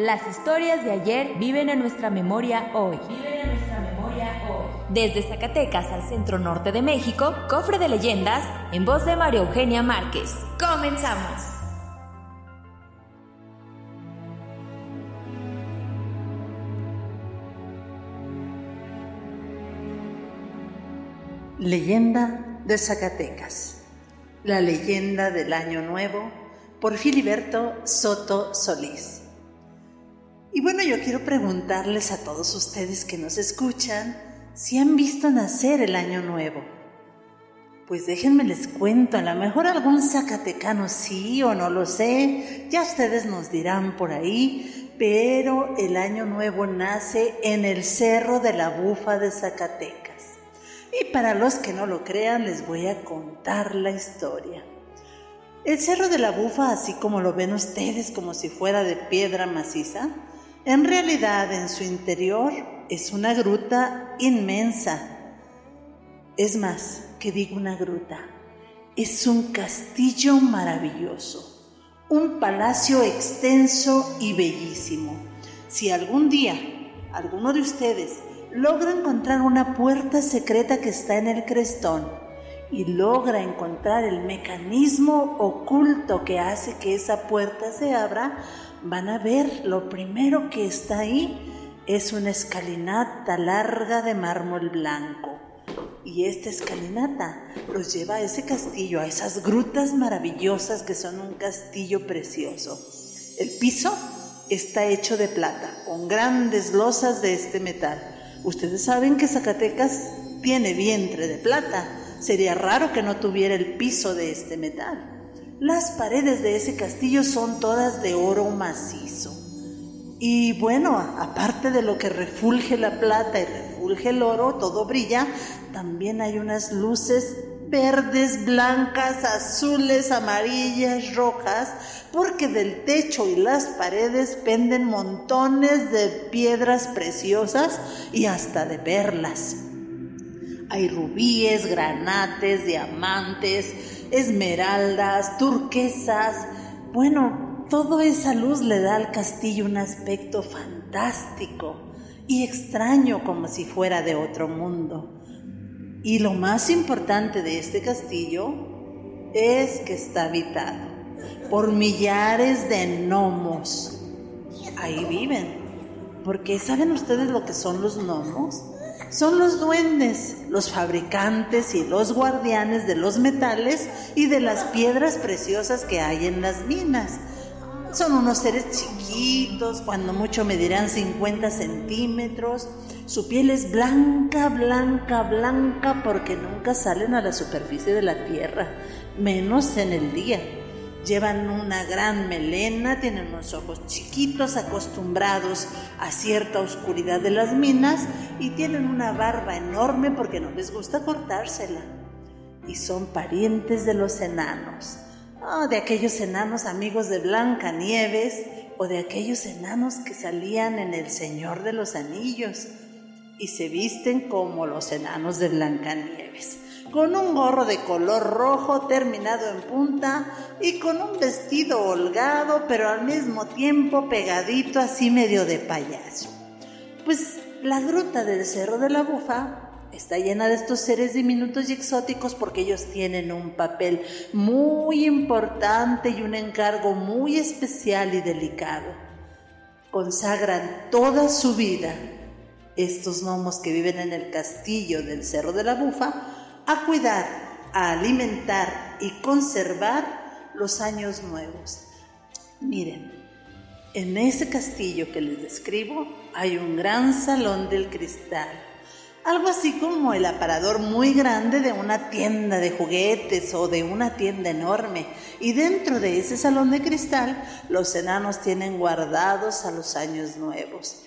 Las historias de ayer viven en nuestra memoria hoy. Desde Zacatecas al centro norte de México, Cofre de Leyendas, en voz de María Eugenia Márquez. ¡Comenzamos! Leyenda de Zacatecas. La leyenda del Año Nuevo por Filiberto Soto Solís. Y bueno, yo quiero preguntarles a todos ustedes que nos escuchan si han visto nacer el Año Nuevo. Pues déjenme les cuento, a lo mejor algún zacatecano sí o no lo sé, ya ustedes nos dirán por ahí, pero el Año Nuevo nace en el Cerro de la Bufa de Zacatecas. Y para los que no lo crean, les voy a contar la historia. El Cerro de la Bufa, así como lo ven ustedes como si fuera de piedra maciza, en realidad en su interior es una gruta inmensa. Es más, que digo una gruta, es un castillo maravilloso, un palacio extenso y bellísimo. Si algún día alguno de ustedes logra encontrar una puerta secreta que está en el crestón y logra encontrar el mecanismo oculto que hace que esa puerta se abra, van a ver lo primero que está ahí es una escalinata larga de mármol blanco. Y esta escalinata los lleva a ese castillo, a esas grutas maravillosas que son un castillo precioso. El piso está hecho de plata, con grandes losas de este metal. Ustedes saben que Zacatecas tiene vientre de plata. Sería raro que no tuviera el piso de este metal. Las paredes de ese castillo son todas de oro macizo. Y bueno, aparte de lo que refulge la plata y refulge el oro, todo brilla, también hay unas luces verdes, blancas, azules, amarillas, rojas, porque del techo y las paredes penden montones de piedras preciosas y hasta de perlas. Hay rubíes, granates, diamantes, esmeraldas, turquesas. Bueno, toda esa luz le da al castillo un aspecto fantástico y extraño como si fuera de otro mundo. Y lo más importante de este castillo es que está habitado por millares de gnomos. Ahí viven. Porque ¿saben ustedes lo que son los gnomos? Son los duendes, los fabricantes y los guardianes de los metales y de las piedras preciosas que hay en las minas. Son unos seres chiquitos, cuando mucho medirán 50 centímetros. Su piel es blanca, blanca, blanca, porque nunca salen a la superficie de la tierra, menos en el día. Llevan una gran melena, tienen unos ojos chiquitos acostumbrados a cierta oscuridad de las minas y tienen una barba enorme porque no les gusta cortársela. Y son parientes de los enanos. Oh, de aquellos enanos amigos de Blanca Nieves o de aquellos enanos que salían en El Señor de los Anillos y se visten como los enanos de Blancanieves, con un gorro de color rojo terminado en punta y con un vestido holgado pero al mismo tiempo pegadito así medio de payaso. Pues la gruta del Cerro de la Bufa está llena de estos seres diminutos y exóticos porque ellos tienen un papel muy importante y un encargo muy especial y delicado. Consagran toda su vida, estos gnomos que viven en el castillo del Cerro de la Bufa, a cuidar, a alimentar y conservar los años nuevos. Miren, en ese castillo que les describo hay un gran salón del cristal algo así como el aparador muy grande de una tienda de juguetes o de una tienda enorme. Y dentro de ese salón de cristal, los enanos tienen guardados a los años nuevos.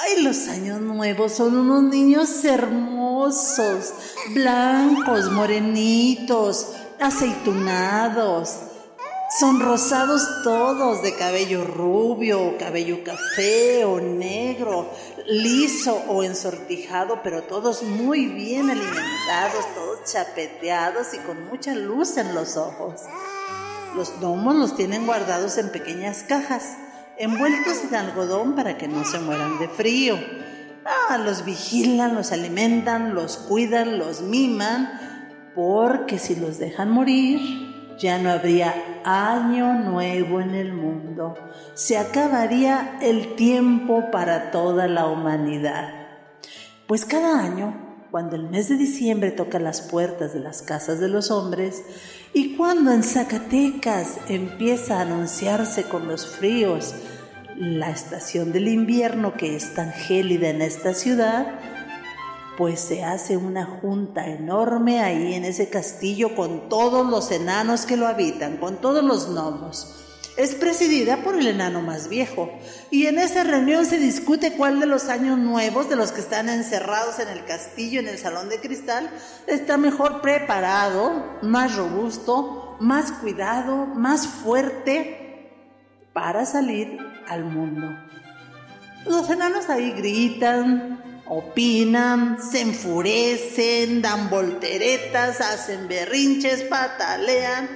Ay, los años nuevos son unos niños hermosos, blancos, morenitos, aceitunados. Son rosados todos, de cabello rubio, cabello café o negro, liso o ensortijado, pero todos muy bien alimentados, todos chapeteados y con mucha luz en los ojos. Los gnomos los tienen guardados en pequeñas cajas, envueltos en algodón para que no se mueran de frío. Ah, los vigilan, los alimentan, los cuidan, los miman, porque si los dejan morir, ya no habría año nuevo en el mundo. Se acabaría el tiempo para toda la humanidad. Pues cada año, cuando el mes de diciembre toca las puertas de las casas de los hombres, y cuando en Zacatecas empieza a anunciarse con los fríos la estación del invierno que es tan gélida en esta ciudad, pues se hace una junta enorme ahí en ese castillo con todos los enanos que lo habitan, con todos los gnomos. Es presidida por el enano más viejo y en esa reunión se discute cuál de los años nuevos, de los que están encerrados en el castillo, en el salón de cristal, está mejor preparado, más robusto, más cuidado, más fuerte para salir al mundo. Los enanos ahí gritan, opinan, se enfurecen, dan volteretas, hacen berrinches, patalean,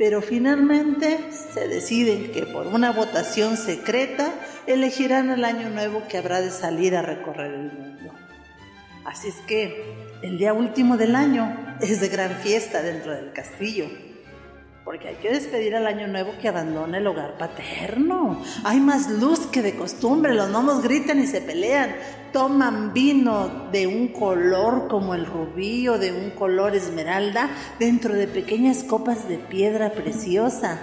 pero finalmente se deciden que por una votación secreta elegirán el año nuevo que habrá de salir a recorrer el mundo. Así es que el día último del año es de gran fiesta dentro del castillo porque hay que despedir al año nuevo que abandona el hogar paterno. Hay más luz que de costumbre, los gnomos gritan y se pelean, toman vino de un color como el rubí o de un color esmeralda dentro de pequeñas copas de piedra preciosa.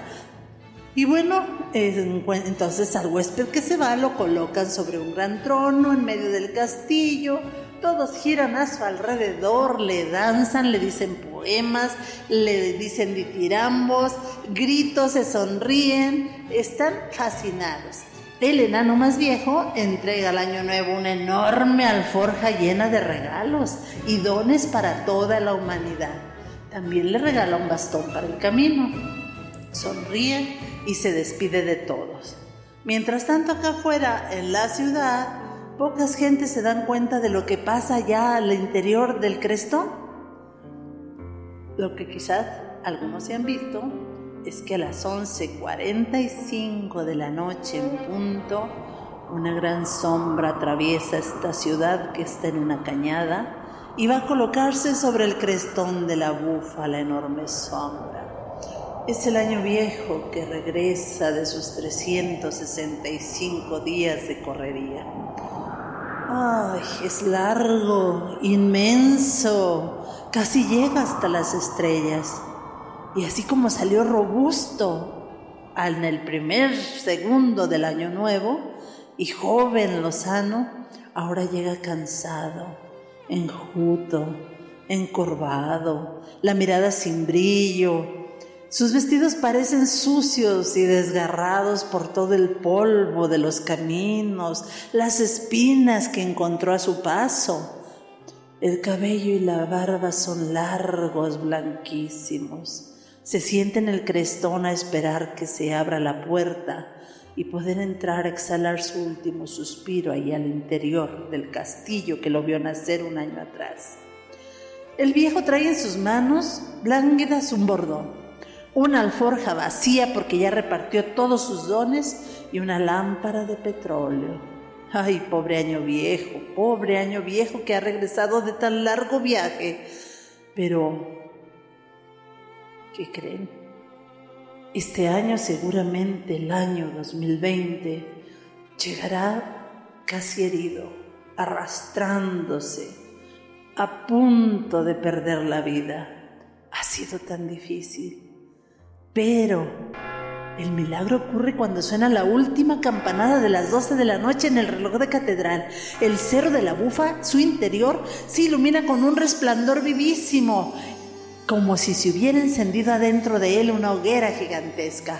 Y bueno, entonces al huésped que se va lo colocan sobre un gran trono en medio del castillo, todos giran a su alrededor, le danzan, le dicen poemas, le dicen ditirambos, gritos, se sonríen, están fascinados. El enano más viejo entrega al año nuevo una enorme alforja llena de regalos y dones para toda la humanidad. También le regala un bastón para el camino. Sonríe y se despide de todos. Mientras tanto acá afuera, en la ciudad, Pocas gentes se dan cuenta de lo que pasa ya al interior del crestón. Lo que quizás algunos se han visto es que a las 11.45 de la noche en punto, una gran sombra atraviesa esta ciudad que está en una cañada y va a colocarse sobre el crestón de la bufa la enorme sombra. Es el año viejo que regresa de sus 365 días de correría. Ay, es largo, inmenso, casi llega hasta las estrellas. Y así como salió robusto en el primer segundo del año nuevo y joven, lozano, ahora llega cansado, enjuto, encorvado, la mirada sin brillo, sus vestidos parecen sucios y desgarrados por todo el polvo de los caminos, las espinas que encontró a su paso. El cabello y la barba son largos, blanquísimos. Se siente en el crestón a esperar que se abra la puerta y poder entrar a exhalar su último suspiro ahí al interior del castillo que lo vio nacer un año atrás. El viejo trae en sus manos lánguidas un bordón una alforja vacía porque ya repartió todos sus dones y una lámpara de petróleo. Ay, pobre año viejo, pobre año viejo que ha regresado de tan largo viaje. Pero, ¿qué creen? Este año seguramente, el año 2020, llegará casi herido, arrastrándose, a punto de perder la vida. Ha sido tan difícil pero El milagro ocurre cuando suena la última campanada de las 12 de la noche en el reloj de catedral. El cerro de la bufa, su interior, se ilumina con un resplandor vivísimo, como si se hubiera encendido adentro de él una hoguera gigantesca.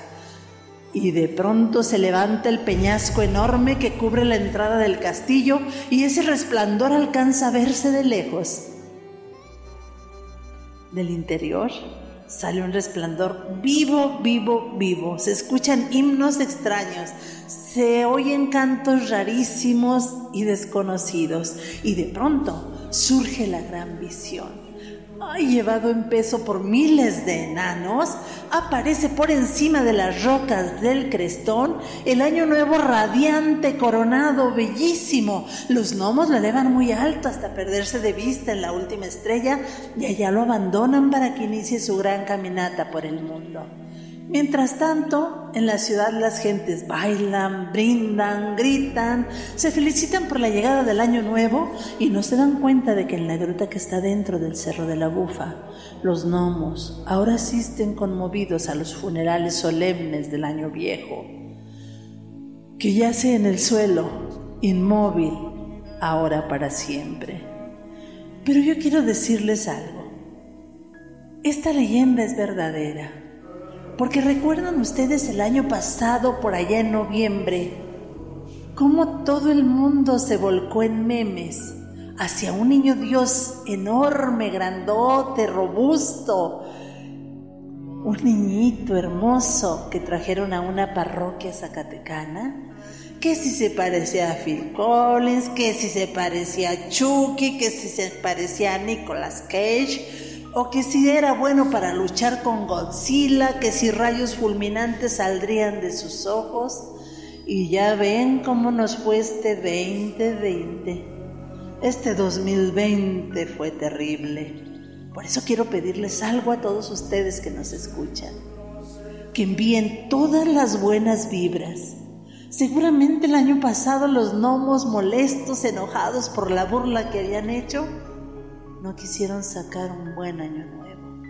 Y de pronto se levanta el peñasco enorme que cubre la entrada del castillo y ese resplandor alcanza a verse de lejos. Del interior sale un resplandor vivo, vivo, vivo. Se escuchan himnos extraños, se oyen cantos rarísimos y desconocidos. Y de pronto surge la gran visión llevado en peso por miles de enanos, aparece por encima de las rocas del crestón el año nuevo radiante, coronado, bellísimo. Los gnomos lo elevan muy alto hasta perderse de vista en la última estrella y allá lo abandonan para que inicie su gran caminata por el mundo. Mientras tanto, en la ciudad las gentes bailan, brindan, gritan, se felicitan por la llegada del año nuevo y no se dan cuenta de que en la gruta que está dentro del Cerro de la Bufa, los gnomos ahora asisten conmovidos a los funerales solemnes del año viejo, que yace en el suelo, inmóvil, ahora para siempre. Pero yo quiero decirles algo. Esta leyenda es verdadera porque recuerdan ustedes el año pasado, por allá en noviembre, cómo todo el mundo se volcó en memes hacia un niño Dios enorme, grandote, robusto, un niñito hermoso que trajeron a una parroquia zacatecana, que si se parecía a Phil Collins, que si se parecía a Chucky, que si se parecía a Nicolas Cage, o que si era bueno para luchar con Godzilla, que si rayos fulminantes saldrían de sus ojos. Y ya ven cómo nos fue este 2020. Este 2020 fue terrible. Por eso quiero pedirles algo a todos ustedes que nos escuchan. Que envíen todas las buenas vibras. Seguramente el año pasado los gnomos molestos, enojados por la burla que habían hecho, no quisieron sacar un buen año nuevo.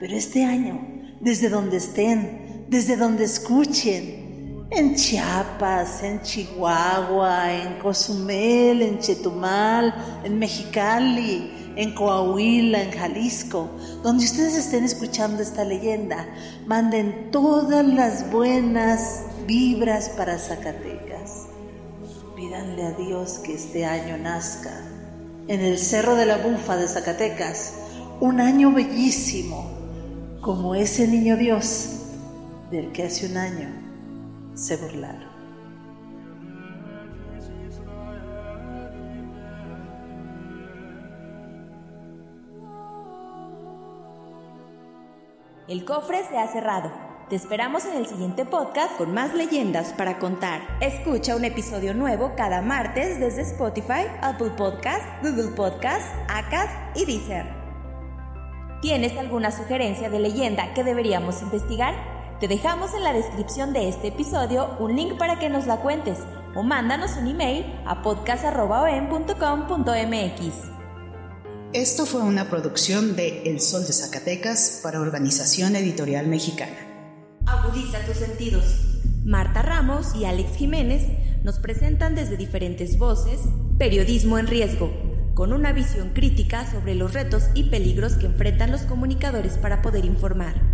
Pero este año, desde donde estén, desde donde escuchen, en Chiapas, en Chihuahua, en Cozumel, en Chetumal, en Mexicali, en Coahuila, en Jalisco, donde ustedes estén escuchando esta leyenda, manden todas las buenas vibras para Zacatecas. Pídanle a Dios que este año nazca en el Cerro de la Bufa de Zacatecas, un año bellísimo, como ese niño Dios del que hace un año se burlaron. El cofre se ha cerrado. Te esperamos en el siguiente podcast con más leyendas para contar. Escucha un episodio nuevo cada martes desde Spotify, Apple Podcast, Google Podcast, Acast y Deezer. ¿Tienes alguna sugerencia de leyenda que deberíamos investigar? Te dejamos en la descripción de este episodio un link para que nos la cuentes o mándanos un email a podcast.com.mx. Esto fue una producción de El Sol de Zacatecas para Organización Editorial Mexicana. Agudiza tus sentidos. Marta Ramos y Alex Jiménez nos presentan desde diferentes voces Periodismo en Riesgo, con una visión crítica sobre los retos y peligros que enfrentan los comunicadores para poder informar.